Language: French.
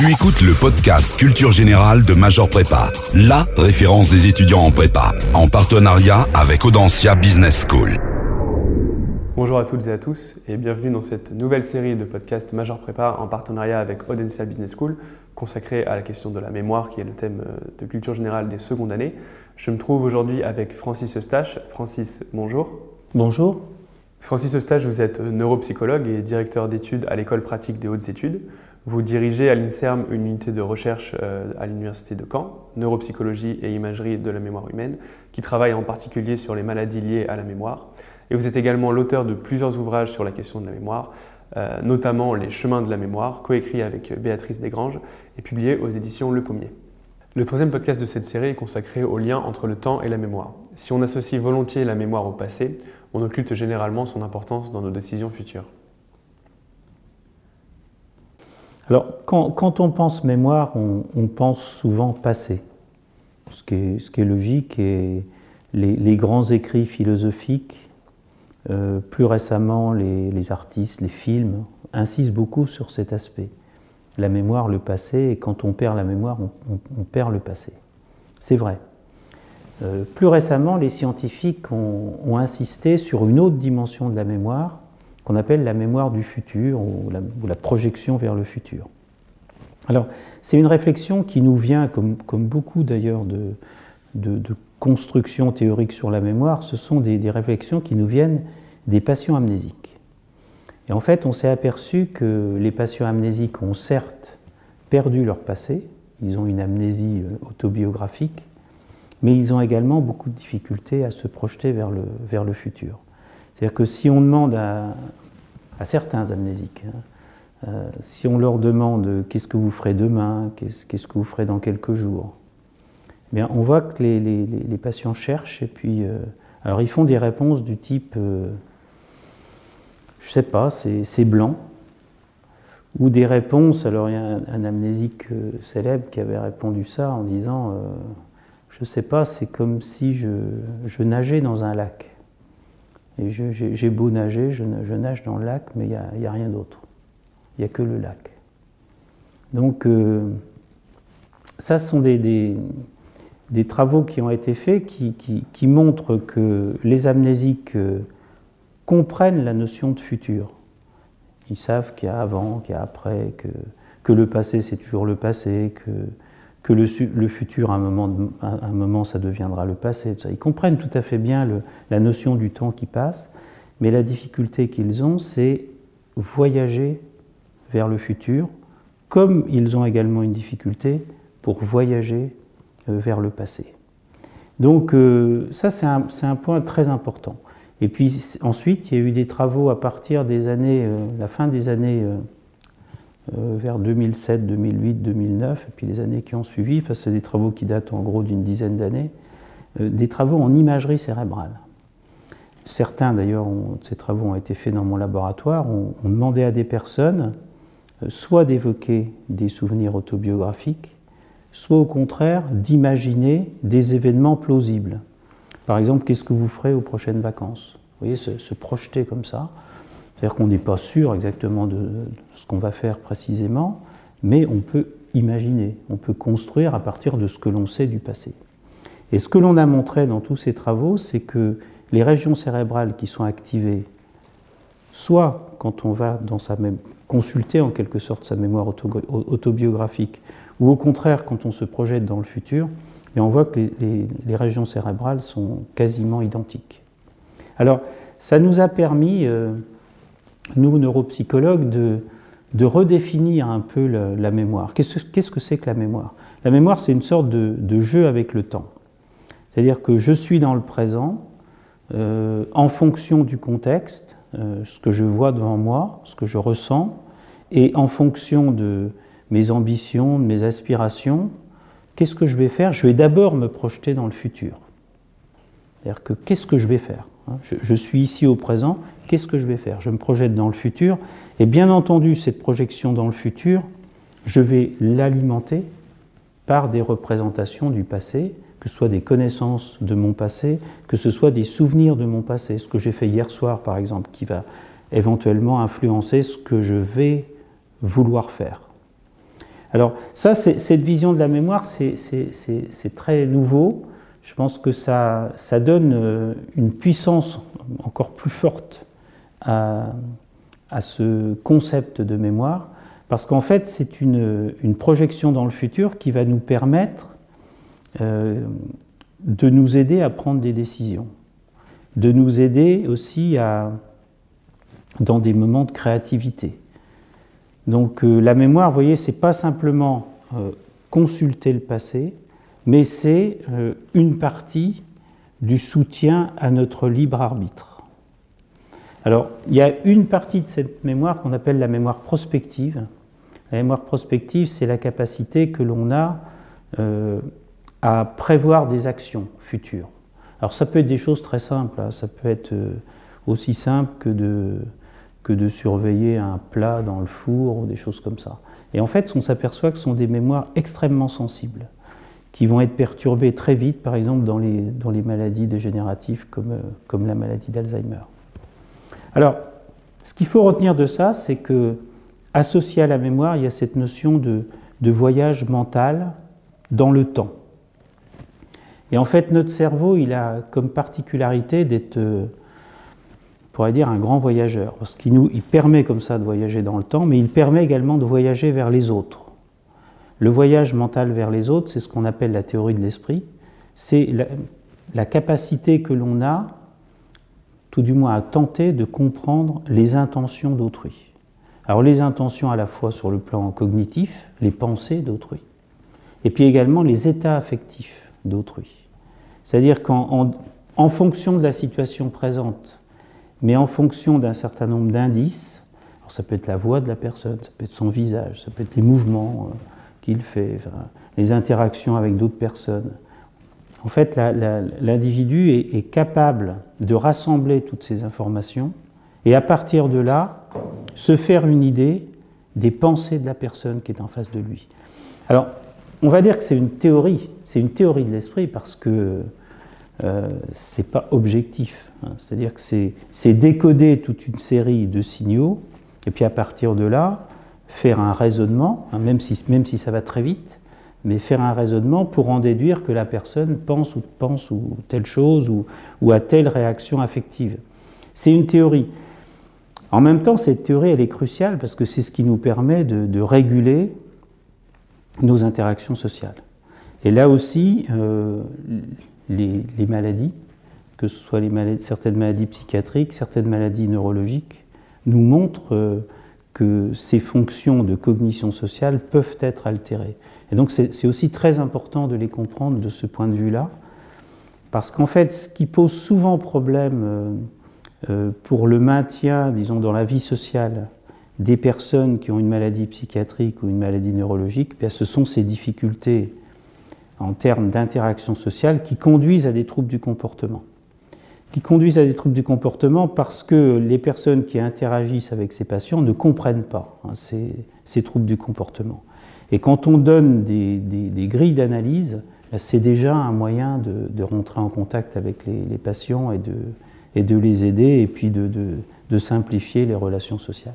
Tu écoutes le podcast Culture Générale de Major Prépa, la référence des étudiants en prépa, en partenariat avec Audencia Business School. Bonjour à toutes et à tous et bienvenue dans cette nouvelle série de podcasts Major Prépa en partenariat avec Audencia Business School consacrée à la question de la mémoire qui est le thème euh, de culture générale des secondes années. Je me trouve aujourd'hui avec Francis Eustache. Francis, bonjour. Bonjour. Francis Eustache, vous êtes neuropsychologue et directeur d'études à l'école pratique des hautes études. Vous dirigez à l'INSERM une unité de recherche euh, à l'Université de Caen, neuropsychologie et imagerie de la mémoire humaine, qui travaille en particulier sur les maladies liées à la mémoire. Et vous êtes également l'auteur de plusieurs ouvrages sur la question de la mémoire, euh, notamment Les chemins de la mémoire, coécrit avec Béatrice Desgranges et publié aux éditions Le Pommier. Le troisième podcast de cette série est consacré au lien entre le temps et la mémoire. Si on associe volontiers la mémoire au passé, on occulte généralement son importance dans nos décisions futures. Alors, quand, on pense mémoire, on, pense souvent passé, ce qui est, logique, et les, grands écrits philosophiques, euh, plus récemment les, artistes, les films, insistent beaucoup sur cet aspect. La mémoire, le passé, et quand on perd la mémoire, on, perd le passé. C'est vrai. Euh, plus récemment, les scientifiques ont, insisté sur une autre dimension de la mémoire, qu'on appelle la mémoire du futur ou la, projection vers le futur. Alors, c'est une réflexion qui nous vient, comme, beaucoup d'ailleurs de, constructions théoriques sur la mémoire, ce sont des, réflexions qui nous viennent des patients amnésiques. Et en fait, on s'est aperçu que les patients amnésiques ont certes perdu leur passé, ils ont une amnésie euh, autobiographique, mais ils ont également beaucoup de difficultés à se projeter vers le futur. C'est-à-dire que si on demande à, certains amnésiques, hein, euh, si on leur demande qu'est-ce que vous ferez demain, qu'est-ce que vous ferez dans quelques jours, eh bien, on voit que les, patients cherchent et puis euh, alors ils font des réponses du type euh, je sais pas, c'est blanc, ou des réponses, alors il y a un, amnésique célèbre qui avait répondu ça en disant je sais pas, c'est comme si je, nageais dans un lac. J'ai beau nager, je, nage dans le lac, mais il n'y a, rien d'autre. Il n'y a que le lac. Donc, euh, ça, ce sont des, travaux qui ont été faits qui, qui, montrent que les amnésiques euh, comprennent la notion de futur. Ils savent qu'il y a avant, qu'il y a après, que, que le passé, c'est toujours le passé, que que le, futur, à un, moment, un moment, ça deviendra le passé. Ils comprennent tout à fait bien la notion du temps qui passe, mais la difficulté qu'ils ont, c'est voyager vers le futur, comme ils ont également une difficulté pour voyager euh, vers le passé. Donc euh, ça, c'est un, point très important. Et puis ensuite, il y a eu des travaux à partir des années, euh, la fin des années vers 2007, 2008, 2009, et puis les années qui ont suivi, enfin, c'est des travaux qui datent en gros d'une dizaine d'années, euh, des travaux en imagerie cérébrale. Certains d'ailleurs de ces travaux ont été faits dans mon laboratoire, on, demandait à des personnes euh, soit d'évoquer des souvenirs autobiographiques, soit au contraire d'imaginer des événements plausibles. Par exemple, qu'est-ce que vous ferez aux prochaines vacances? Vous voyez, se projeter comme ça. C'est-à-dire qu'on n'est pas sûr exactement de, ce qu'on va faire précisément, mais on peut imaginer, on peut construire à partir de ce que l'on sait du passé. Et ce que l'on a montré dans tous ces travaux, c'est que les régions cérébrales qui sont activées, soit quand on va dans sa même, consulter en quelque sorte sa mémoire autobiographique, ou au contraire quand on se projette dans le futur, on voit que les, régions cérébrales sont quasiment identiques. Alors, ça nous a permis, euh, nous, neuropsychologues, de, redéfinir un peu la, mémoire. Qu'est-ce que c'est que la mémoire? La mémoire, c'est une sorte de, jeu avec le temps. C'est-à-dire que je suis dans le présent, euh, en fonction du contexte, euh, ce que je vois devant moi, ce que je ressens, et en fonction de mes ambitions, de mes aspirations, qu'est-ce que je vais faire? Je vais d'abord me projeter dans le futur. C'est-à-dire que qu'est-ce que je vais faire? Hein, je, suis ici au présent, qu'est-ce que je vais faire? Je me projette dans le futur, et bien entendu, cette projection dans le futur, je vais l'alimenter par des représentations du passé, que ce soit des connaissances de mon passé, que ce soit des souvenirs de mon passé, ce que j'ai fait hier soir par exemple, qui va éventuellement influencer ce que je vais vouloir faire. Alors ça, cette vision de la mémoire, c'est très nouveau. Je pense que ça, ça, donne euh, une puissance encore plus forte à, à ce concept de mémoire, parce qu'en fait, c'est une, une, projection dans le futur qui va nous permettre euh, de nous aider à prendre des décisions, de nous aider aussi à, dans des moments de créativité. Donc euh, la mémoire, vous voyez, c'est pas simplement consulter le passé, mais c'est euh, une partie du soutien à notre libre arbitre. Alors, il y a une partie de cette mémoire qu'on appelle la mémoire prospective. La mémoire prospective, c'est la capacité que l'on a à prévoir des actions futures. Alors, ça peut être des choses très simples, hein. ça peut être aussi simple que de que de surveiller un plat dans le four ou des choses comme ça. Et en fait, on s'aperçoit que ce sont des mémoires extrêmement sensibles, qui vont être perturbées très vite, par exemple dans les, dans les maladies dégénératives comme, euh, comme la maladie d'Alzheimer. Alors, ce qu'il faut retenir de ça, c'est que, associé à la mémoire, il y a cette notion de, de voyage mental dans le temps. Et en fait, notre cerveau, il a comme particularité d'être euh, pourrait dire un grand voyageur, parce qu'il nous il permet comme ça de voyager dans le temps, mais il permet également de voyager vers les autres. Le voyage mental vers les autres, c'est ce qu'on appelle la théorie de l'esprit, c'est la, capacité que l'on a, tout du moins à tenter de comprendre les intentions d'autrui. Alors les intentions à la fois sur le plan cognitif, les pensées d'autrui, et puis également les états affectifs d'autrui. C'est-à-dire qu'en en fonction de la situation présente, mais en fonction d'un certain nombre d'indices. Alors ça peut être la voix de la personne, ça peut être son visage, ça peut être les mouvements euh, qu'il fait, les interactions avec d'autres personnes. En fait, l'individu est, capable de rassembler toutes ces informations et à partir de là, se faire une idée des pensées de la personne qui est en face de lui. Alors, on va dire que c'est une théorie, c'est une théorie de l'esprit parce que euh, c'est pas objectif. Hein. C'est-à-dire que c'est décoder toute une série de signaux, et puis à partir de là, faire un raisonnement, hein, même, si, même si ça va très vite, mais faire un raisonnement pour en déduire que la personne pense ou pense ou telle chose ou, ou a telle réaction affective. C'est une théorie. En même temps, cette théorie, elle est cruciale parce que c'est ce qui nous permet de, réguler nos interactions sociales. Et là aussi, euh, les, maladies, que ce soit maladies, certaines maladies psychiatriques, certaines maladies neurologiques, nous montrent euh, que ces fonctions de cognition sociale peuvent être altérées. Et donc c'est aussi très important de les comprendre de ce point de vue-là, parce qu'en fait, ce qui pose souvent problème euh, euh, pour le maintien, disons, dans la vie sociale des personnes qui ont une maladie psychiatrique ou une maladie neurologique, eh ce sont ces difficultés en termes d'interaction sociale qui conduisent à des troubles du comportement. Qui conduisent à des troubles du comportement parce que les personnes qui interagissent avec ces patients ne comprennent pas hein, ces, troubles du comportement. Et quand on donne des, grilles d'analyse, ben, c'est déjà un moyen de, rentrer en contact avec les, patients et de, et de, les aider et puis de simplifier les relations sociales.